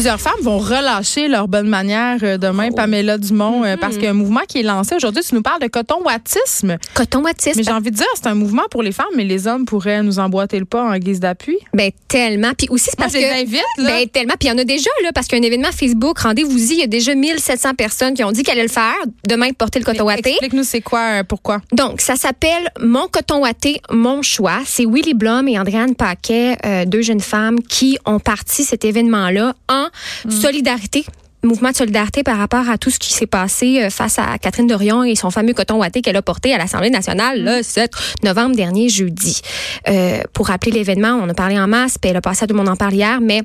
Plusieurs femmes vont relâcher leur bonne manière euh, demain, Oh. Pamela Dumont, Mm-hmm. euh, parce qu'il y a un mouvement qui est lancé aujourd'hui. Tu nous parles de coton-wattisme. Coton-wattisme. Mais j'ai envie de dire, c'est un mouvement pour les femmes, mais les hommes pourraient nous emboîter le pas en guise d'appui. Ben, tellement. Puis aussi, c'est Moi, parce je les que. invite, là. Ben, tellement. Puis il y en a déjà, là, parce qu'il y a un événement Facebook, rendez-vous-y, il y a déjà 1700 personnes qui ont dit qu'elles allaient le faire, demain, porter le coton watté. Explique-nous c'est quoi, euh, pourquoi? Donc, ça s'appelle Mon coton watté, mon choix. C'est Willy Blum et Andréane Paquet, euh, deux jeunes femmes qui ont parti cet événement-là en solidarité mouvement de solidarité par rapport à tout ce qui s'est passé euh, face à Catherine Dorion et son fameux coton watté qu'elle a porté à l'Assemblée nationale le 7 novembre dernier, jeudi. Euh, pour rappeler l'événement, on a parlé en masse, puis elle a passé à tout le monde en parle hier, mais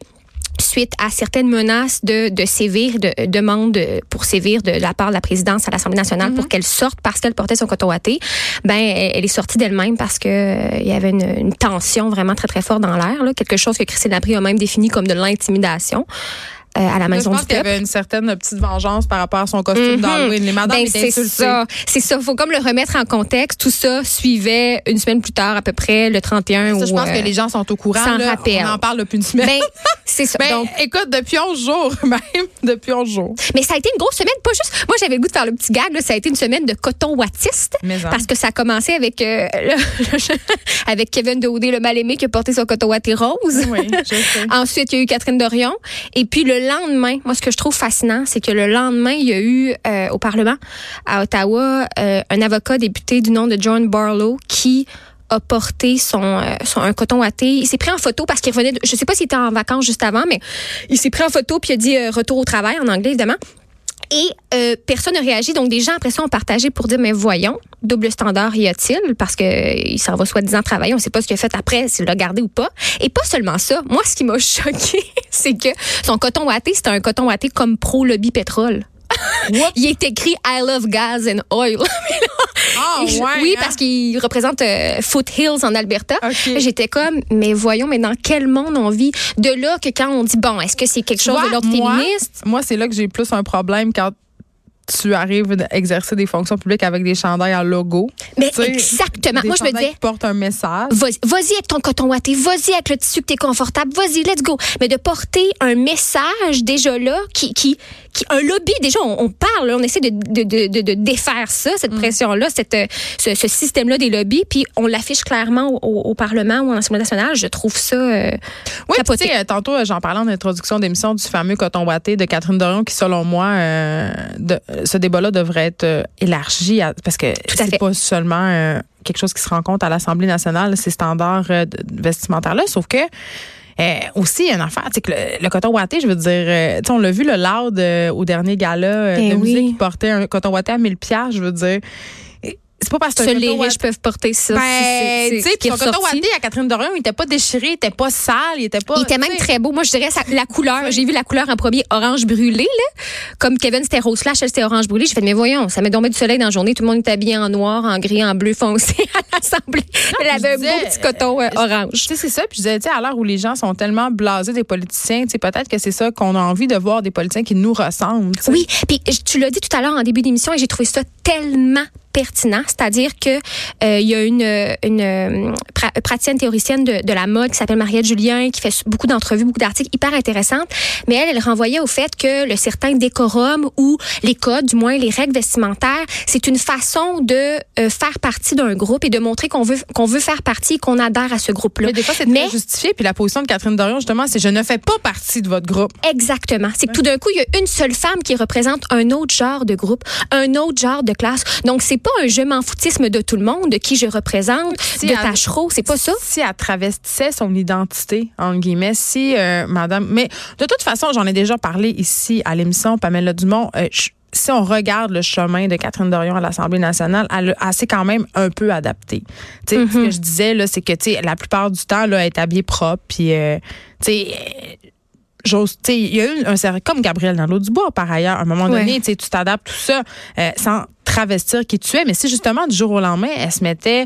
suite à certaines menaces de, de sévir, de demandes pour sévir de la part de la présidence à l'Assemblée nationale pour qu'elle sorte parce qu'elle portait son coton watté, ben elle, elle est sortie d'elle-même parce que euh, il y avait une, une tension vraiment très très forte dans l'air, quelque chose que Christine Labrie a même défini comme de l'intimidation. Euh, à la Là, je maison pense du qu'il y avait une certaine petite vengeance par rapport à son costume Mhm. d'Halloween. Les madames Ben, étaient c'est ça. C'est ça. Faut comme le remettre en contexte. Tout ça suivait une semaine plus tard, à peu près, le 31. Ça, je pense euh, que les gens sont au courant. s'en là. On en parle depuis une semaine. Ben, c'est ça. Ben, Donc, écoute, depuis 11 jours, même, depuis 11 jours. mais ça a été une grosse semaine, pas juste. Moi, j'avais le goût de faire le petit gag. Là, ça a été une semaine de coton wattiste. Mais en. Parce que ça a commencé avec euh, le- avec Kevin Daudé, le mal-aimé, qui a porté son coton watté rose. Oui, je sais. Ensuite, il y a eu Catherine Dorion. Et puis le lendemain, moi, ce que je trouve fascinant, c'est que le lendemain, il y a eu euh, au Parlement à Ottawa euh, un avocat député du nom de John Barlow qui a porté son, euh, son un coton watté. Il s'est pris en photo parce qu'il revenait. De, je sais pas s'il était en vacances juste avant, mais il s'est pris en photo puis il a dit retour au travail en anglais évidemment. Et euh, personne n'a réagi. Donc, des gens après ça ont partagé pour dire, mais voyons, double standard y a-t-il? Parce que euh, il s'en va soi-disant travailler. On ne sait pas ce qu'il a fait après, s'il l'a gardé ou pas. Et pas seulement ça. Moi, ce qui m'a choqué, c'est que son coton watté, c'était un coton watté comme pro-lobby pétrole. Il est écrit I love gas and oil. Ah, ouais, oui, hein? parce qu'il représente euh, Foothills en Alberta. J'étais comme, mais voyons, mais dans quel monde on vit? De là que quand on dit, bon, est-ce que c'est quelque chose vois, de l'ordre moi, féministe? Moi, c'est là que j'ai plus un problème quand tu arrives à exercer des fonctions publiques avec des chandails à logo. Mais Tu sais, exactement. Des Moi, je me disais, qui portent un message. Vas-y vas-y avec ton coton watté, vas-y avec le tissu que t'es confortable, vas-y, let's go. Mais de porter un message déjà là, qui, qui, qui un lobby, déjà, on, on parle, on essaie de, de, de, de, défaire ça, cette Mm. pression-là, cette, ce, ce système-là des lobbies, puis on l'affiche clairement au, au- au Parlement ou à l'Assemblée nationale. Je trouve ça euh, Oui, tu sais, euh, tantôt, euh, j'en parlais en introduction d'émission du fameux coton watté de Catherine Dorion qui, selon moi, euh, de- ce débat-là devrait être euh, élargi à- parce que c'est pas seulement euh, quelque chose qui se rencontre à l'Assemblée nationale, ces standards euh, vestimentaires-là, sauf que euh, aussi, il y a une affaire, c'est que le, le coton watté, je veux dire, euh, on l'a vu, le Loud euh, au dernier gala Eh de oui. musique qui portait un coton watté à 1000 piastres, je veux dire. C'est pas parce que Seuls les riches peuvent porter ça. ben, tu sais, son coton watté à Catherine Dorion, il était pas déchiré, il était pas sale, il était pas. Il était même très beau. Moi, je dirais ça- la couleur. J'ai vu la couleur en premier orange brûlé, là. Comme Kevin, c'était rose flash, elle, c'était orange brûlé. J'ai fait, mais voyons, ça met tombé du soleil dans la journée. Tout le monde est habillé en noir, en gris, en bleu foncé à l'Assemblée. Elle avait un beau petit coton euh, orange. Tu sais, c'est ça. Puis je disais, tu sais, à l'heure où les gens sont tellement blasés des politiciens, tu sais, peut-être que c'est ça qu'on a envie de voir des politiciens qui nous ressemblent. Oui, puis tu l'as dit tout à l'heure en début d'émission et j'ai trouvé ça tellement pertinent, c'est-à-dire que euh, il y a une, une euh, pra- praticienne théoricienne de, de la mode qui s'appelle Mariette Julien qui fait beaucoup d'entrevues, beaucoup d'articles hyper intéressantes, mais elle, elle renvoyait au fait que le certain décorum ou les codes, du moins les règles vestimentaires, c'est une façon de euh, faire partie d'un groupe et de montrer qu'on veut qu'on veut faire partie et qu'on adhère à ce groupe-là. Mais des fois, c'est Mais- justifié. Puis la position de Catherine Dorion, justement, c'est je ne fais pas partie de votre groupe. Exactement. C'est que tout d'un coup, il y a une seule femme qui représente un autre genre de groupe, un autre genre de classe. Donc, c'est pas un je m'en foutisme de tout le monde, de qui je représente, Si de Tachereau. C'est pas ça? Si elle travestissait son identité, entre guillemets, si euh, madame. Mais de toute façon, j'en ai déjà parlé ici à l'émission, Pamela Dumont. euh, je- si on regarde le chemin de Catherine Dorion à l'Assemblée nationale, elle, elle s'est quand même un peu adaptée. Tu sais, Ce que je disais, là, c'est que tu sais, la plupart du temps, là, elle est habillée propre. Puis, euh, tu sais, j'ose, tu sais, il y a eu un certain, comme Gabriel dans l'eau du bois, par ailleurs, à un moment donné, tu sais, tu t'adaptes tout ça euh, sans travestir qui tu es. Mais si justement, du jour au lendemain, elle se mettait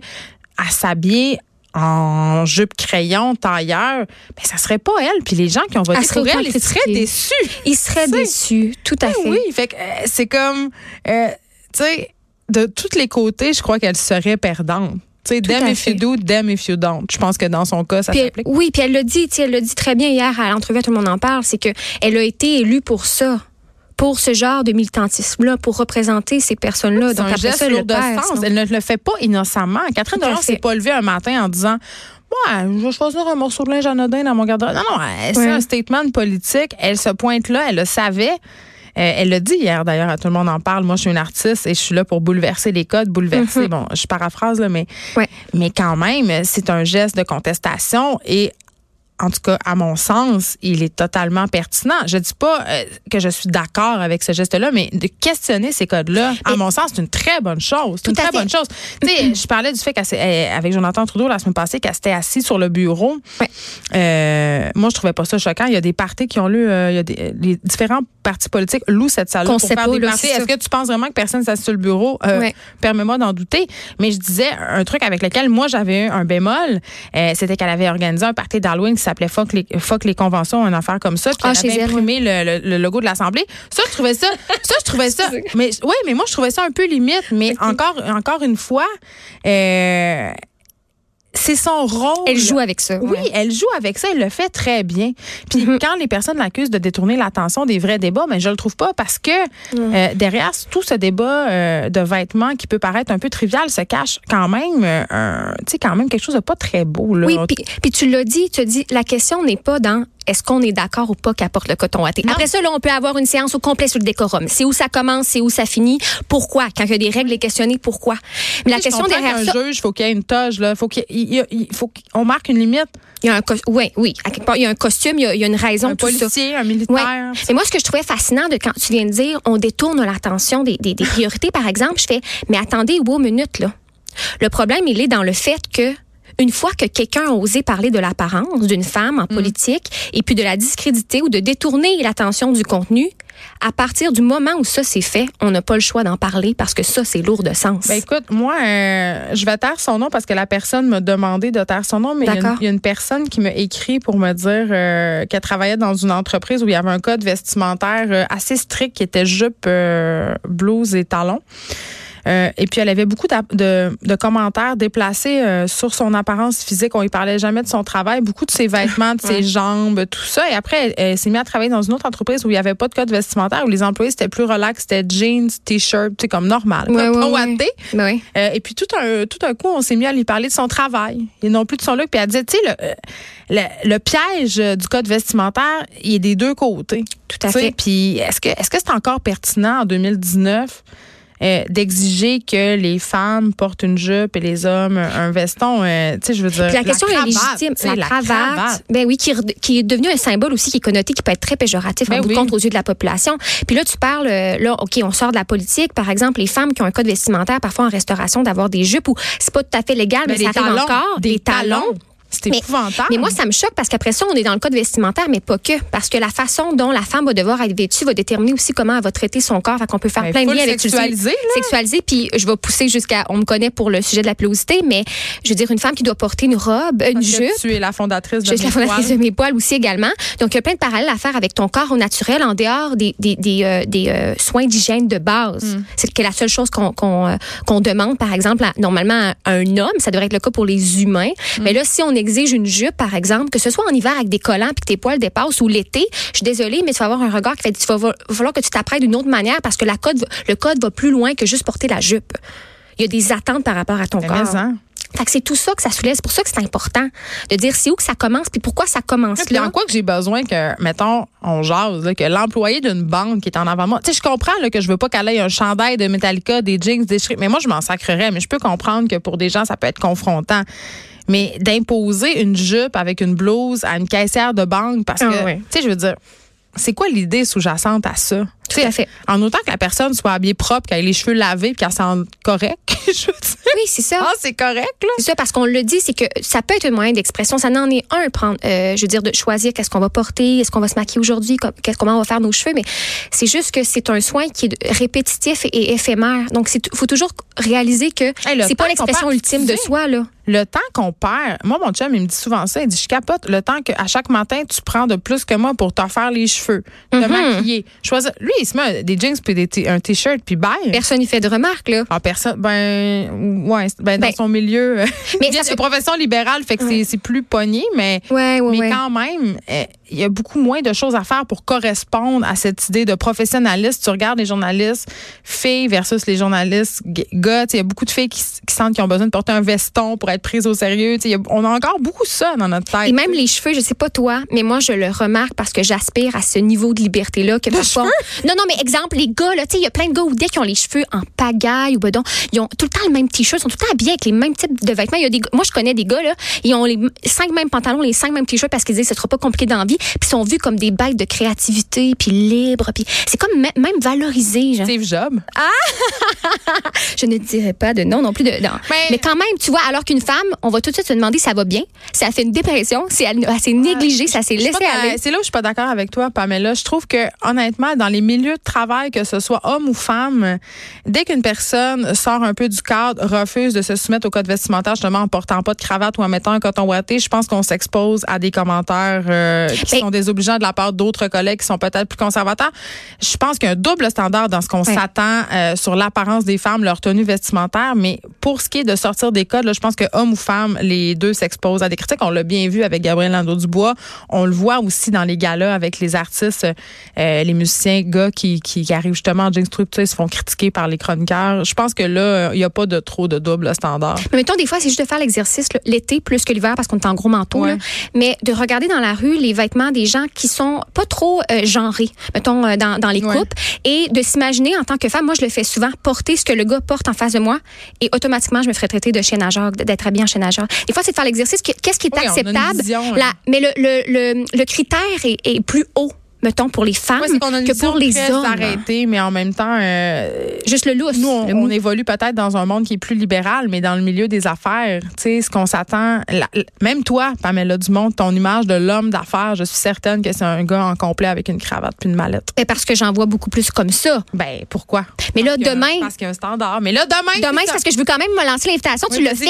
à s'habiller en jupe crayon, tailleur, ben ça serait pas elle. Puis les gens qui ont voté pour elle, ils seraient déçus. Il serait Tu sais. déçu, tout à Ben fait. oui, fait que euh, c'est comme, euh, tu sais, de tous les côtés, je crois qu'elle serait perdante. Tu sais, damn if you do, damn if you don't. Je pense que dans son cas, ça s'applique. oui, puis elle l'a dit, elle l'a dit très bien hier à l'entrevue, tout le monde en parle, c'est que elle a été élue pour ça, pour ce genre de militantisme-là, pour représenter ces personnes-là. C'est Donc un après geste ça, lourd de sens. Elle ne le fait pas innocemment. Catherine Delon s'est pas levée un matin en disant Ouais, je vais choisir un morceau de linge anodin dans mon garde-robe. Non, non, c'est Ouais. un statement politique. Elle se pointe là, elle le savait. Euh, elle l'a dit hier d'ailleurs, tout le monde en parle. Moi, je suis une artiste et je suis là pour bouleverser les codes, bouleverser. Bon, je paraphrase là, mais Ouais. mais quand même, c'est un geste de contestation et en tout cas, à mon sens, il est totalement pertinent. Je dis pas euh, que je suis d'accord avec ce geste-là, mais de questionner ces codes-là, à mon sens, c'est une très bonne chose. C'est une très fait. bonne chose. tu sais, je parlais du fait qu'avec Jonathan Trudeau la semaine passée, qu'elle s'était assise sur le bureau. Ouais. Euh, moi, je trouvais pas ça choquant. Il y a des partis qui ont lu, euh, il y a des, les différents partis politiques louent cette salle-là Qu'on pour faire des Est-ce que tu penses vraiment que personne s'assied sur le bureau? Ouais. Permets-moi d'en douter. Mais je disais un truc avec lequel moi j'avais eu un bémol, c'était qu'elle avait organisé un party d'Halloween qui s'appelait Fuck les, Fuck les conventions, une affaire comme ça. Puis Ah, elle avait imprimé le, le- le logo de l'Assemblée. Ça, je trouvais ça, ça, je trouvais ça. mais oui, mais moi, je trouvais ça un peu limite. Mais encore, encore une fois, euh, c'est son rôle. Elle joue avec ça. Oui, elle joue avec ça, elle le fait très bien. Puis Mhm. quand les personnes l'accusent de détourner l'attention des vrais débats, mais je le trouve pas parce que euh, derrière tout ce débat euh, de vêtements qui peut paraître un peu trivial se cache quand même, euh, tu sais, quand même quelque chose de pas très beau là. Oui, puis, puis tu l'as dit, tu as dit, la question n'est pas dans est-ce qu'on est d'accord ou pas qu'apporte le coton watté. Non. Après ça, là, on peut avoir une séance au complet sur le décorum. C'est où ça commence, c'est où ça finit, pourquoi? Quand il y a des règles, les questionner pourquoi? Mais la question derrière qu'un ça, juge, faut qu'il y ait une toge là, faut qu'il il faut qu'on marque une limite. il y a un oui, oui, à quelque part, il y a un costume, il y a, il y a une raison, Un tout ça. policier, un militaire. Ouais. Mais moi, ce que je trouvais fascinant de quand tu viens de dire, on détourne l'attention des, des, des priorités, par exemple, je fais, mais attendez, wow, minute, là. Le problème, il est dans le fait que, une fois que quelqu'un a osé parler de l'apparence d'une femme en Mm. politique et puis de la discréditer ou de détourner l'attention du contenu, à partir du moment où ça s'est fait, on n'a pas le choix d'en parler parce que ça, c'est lourd de sens. Ben écoute, moi, euh, je vais taire son nom parce que la personne m'a demandé de taire son nom, mais il y a une- D'accord. il y, a une personne qui m'a écrit pour me dire euh, qu'elle travaillait dans une entreprise où il y avait un code vestimentaire euh, assez strict qui était jupe, euh, blouse et talons. Euh, et puis, elle avait beaucoup de, de commentaires déplacés euh, sur son apparence physique. On ne parlait jamais de son travail, beaucoup de ses vêtements, de ses Ouais. jambes, tout ça. Et après, elle, elle s'est mise à travailler dans une autre entreprise où il n'y avait pas de code vestimentaire, où les employés, c'était plus relax, c'était jeans, t-shirt, sais, comme normal. Comme. Ben oui. Euh, et puis tout un, tout un coup, on s'est mis à lui parler de son travail et non plus de son look. Puis elle disait, tu sais, le, le, le piège du code vestimentaire, il est des deux côtés. Tout à fait. Puis est-ce que est-ce que c'est encore pertinent en 2019 euh, d'exiger que les femmes portent une jupe et les hommes un veston? euh, tu sais, je veux dire. Puis la question cravate, est légitime. sais, La, cravate, ben oui, qui, est- qui est devenu un symbole aussi qui est connoté, qui peut être très péjoratif Ben en oui. compte aux yeux de la population. Puis là, tu parles, euh, là, OK, on sort de la politique. Par exemple, les femmes qui ont un code vestimentaire, parfois en restauration, d'avoir des jupes ou c'est pas tout à fait légal, mais, Mais ça arrive talons, encore. des talons. C'est épouvantable. Mais moi, ça me choque parce qu'après ça, on est dans le code vestimentaire, mais pas que. Parce que la façon dont la femme va devoir être vêtue va déterminer aussi comment elle va traiter son corps. Fait qu'on peut faire Ben, plein de liens avec sexualiser. Sexualiser, puis je vais pousser jusqu'à. On me connaît pour le sujet de la pilosité, mais je veux dire, une femme qui doit porter une robe, une Parce jupe. Tu es la fondatrice de Je suis la fondatrice Poils. de mes poils aussi également. Donc, il y a plein de parallèles à faire avec ton corps au naturel en dehors des, des, des, euh, des, euh, soins d'hygiène de base. Mm. C'est que la seule chose qu'on qu'on euh, demande, par exemple, à- normalement à un homme, ça devrait être le cas pour les humains. Mm. Mais là, si on exige une jupe, par exemple, que ce soit en hiver avec des collants puis que tes poils dépassent ou l'été, je suis désolée, mais tu vas avoir un regard qui fait, il va, falloir que tu t'apprêtes d'une autre manière parce que la code, va- le code va plus loin que juste porter la jupe. Il y a des attentes par rapport à ton corps. hein. Fait que c'est tout ça que ça soulève. C'est pour ça que c'est important de dire c'est où que ça commence puis pourquoi ça commence Puis là. en quoi que j'ai besoin que, mettons, on jase, là, que l'employé d'une banque qui est en avant moi, tu sais, je comprends là, que je veux pas qu'elle ait un chandail de Metallica, des jeans, des shirts, mais moi, je m'en sacrerais. Mais je peux comprendre que pour des gens, ça peut être confrontant. Mais d'imposer une jupe avec une blouse à une caissière de banque, parce que, Ah ouais. tu sais, je veux dire, c'est quoi l'idée sous-jacente à ça? Tout à fait. En autant que la personne soit habillée propre, qu'elle ait les cheveux lavés, qu'elle sente correct. je veux dire. Oui, c'est ça. Ah, c'est correct, là. C'est ça, parce qu'on le dit, c'est que ça peut être un moyen d'expression. Ça n'en est un, prendre, euh, je veux dire, de choisir qu'est-ce qu'on va porter, est-ce qu'on va se maquiller aujourd'hui, comment on va faire nos cheveux. Mais c'est juste que c'est un soin qui est répétitif et éphémère. Donc, il faut toujours réaliser que Hey, c'est pas l'expression ultime de soi, là. Le temps qu'on perd, moi, mon chum, il me dit souvent ça. Il dit, je capote le temps qu'à chaque matin, tu prends de plus que moi pour te faire les cheveux, te Mhm. maquiller. Choisir. Lui, il se met des jeans puis des un t-shirt puis bye. Personne n'y fait de remarques, là. Ah, personne, ben, ouais, ben, dans Ben, son milieu. euh, mais se- profession libérale, fait que c'est- c'est plus pogné, mais, Ouais, ouais, mais ouais. quand même, euh, il y a beaucoup moins de choses à faire pour correspondre à cette idée de professionnalisme. Tu regardes les journalistes filles versus les journalistes gars. Il y a beaucoup de filles qui, qui sentent qu'ils ont besoin de porter un veston pour être prises au sérieux. Y a- on a encore beaucoup ça dans notre tête. Et même les cheveux, je sais pas toi, mais moi je le remarque parce que j'aspire à ce niveau de liberté là que parfois. Non non, mais exemple les gars il y a plein de gars où dès qu'ils ont les cheveux en pagaille ou bedon, ils ont tout le temps le même t-shirt, ils sont tout le temps habillés avec les mêmes types de vêtements. Y a des moi je connais des gars là, ils ont les cinq mêmes pantalons, les cinq mêmes t-shirts parce qu'ils disent ce sera pas compliqué dans la vie, puis sont vus comme des bêtes de créativité, puis libres, puis c'est comme me- même valorisé, genre. Steve Jobs? Je ne dirais pas de non non plus de non. Mais- Mais, quand même, tu vois, alors qu'une femme, on va tout de suite se demander si ça va bien, si elle fait une dépression, si elle, elle s'est négligée, ça s'est Je suis laissé pas aller? C'est là où je suis pas d'accord avec toi, Pamela. Je trouve que, honnêtement, dans les milieux de travail, que ce soit homme ou femme, dès qu'une personne sort un peu du cadre, refuse de se soumettre au code vestimentaire, justement en portant pas de cravate ou en mettant un coton ouaté, je pense qu'on s'expose à des commentaires euh, qui Ben- sont désobligeants de la part d'autres collègues qui sont peut-être plus conservateurs. Je pense qu'il y a un double standard dans ce qu'on s'attend euh, sur l'apparence des femmes, leur tenue vestimentaire, mais pour ce qui est de sortir des codes, là, je pense que homme ou femme, les deux s'exposent à des critiques. On l'a bien vu avec Gabriel Lando-Dubois. On le voit aussi dans les galas avec les artistes, euh, les musiciens, gars qui, qui, qui arrivent justement en jeans structurés, se font critiquer par les chroniqueurs. Je pense que là, il n'y a pas de trop de double standard. Mais mettons, des fois, c'est juste de faire l'exercice l'été plus que l'hiver parce qu'on est en gros manteau. Là. Mais de regarder dans la rue les vêtements des gens qui sont pas trop euh, genrés, mettons, euh, dans, dans les Ouais. coupes, et de s'imaginer en tant que femme, moi, je le fais souvent, porter ce que le gars porte en face de moi, et automatiquement, je me ferais traiter de chien à d'être habillé en chien à. Des fois, c'est de faire l'exercice. que- Qu'est-ce qui est Oui, acceptable? vision, La- hein. mais le, le, le, le critère est, est plus haut, mettons, pour les femmes Ouais, c'est qu'on a une que pour les hommes. arrêtée, mais en même temps, euh, Juste le lousse. Nous, on, le on mou. évolue peut-être dans un monde qui est plus libéral, mais dans le milieu des affaires, tu sais, ce qu'on s'attend, même toi, Pamela Dumont, ton image de l'homme d'affaires, je suis certaine que c'est un gars en complet avec une cravate puis une mallette. Ben, parce que j'en vois beaucoup plus comme ça. Ben, pourquoi? Mais là, que- demain, Parce qu'il y a un standard. Mais là, demain. Demain, c'est parce que je veux quand même me lancer l'invitation. Oui, tu l'as fait.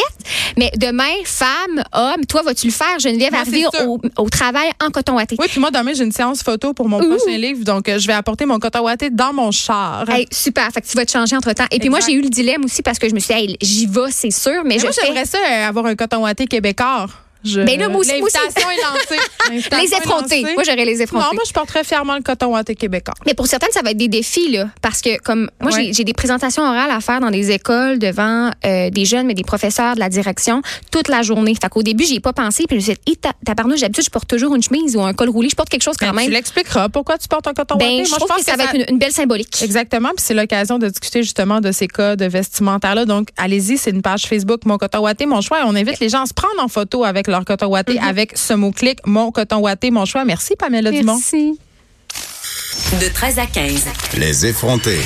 Mais demain, femme, homme, toi, vas-tu le faire? Geneviève, Moi, c'est sûr. au, au travail en coton watté. Oui, puis moi, demain, j'ai une séance photo pour mon Ouh. prochain livre, donc euh, je vais apporter mon coton ouaté dans mon char. Hey, super. Fait que tu vas te changer entre temps. Et puis moi, j'ai eu le dilemme aussi parce que je me suis dit, hey, j'y vais, c'est sûr, mais, Mais je moi, fais j'aimerais ça, euh, avoir un coton ouaté québécois. Je- Mais là, moi aussi, moi aussi. L'invitation est lancée. Les effrontés. Moi, j'aurais les effrontés. Non, moi, je porterais fièrement le coton ouaté québécois. Mais pour certaines, ça va être des défis, là. Parce que, comme, moi, Ouais. j'ai- j'ai des présentations orales à faire dans des écoles devant euh, des jeunes, mais des professeurs de la direction toute la journée. Fait qu'au début, j'y ai pas pensé. Puis je me suis dit, tabarnouche, d'habitude, je porte toujours une chemise ou un col roulé. Je porte quelque chose quand Ben, Tu même. l'expliqueras. Pourquoi tu portes un coton Ben, ouaté? je Moi, trouve que ça va être une, une belle symbolique. Exactement, puis c'est l'occasion de discuter justement de ces cas de vestimentaire-là. Donc, allez-y, c'est une page Facebook Mon Coton Watté, Mon Choix. Et on invite les gens à se prendre en photo avec leur coton watté, Mm-hmm. avec ce mot-clic Mon Coton Watté, Mon Choix. Merci, Pamela Dumont. Merci. De 13 à 15. Les effrontés.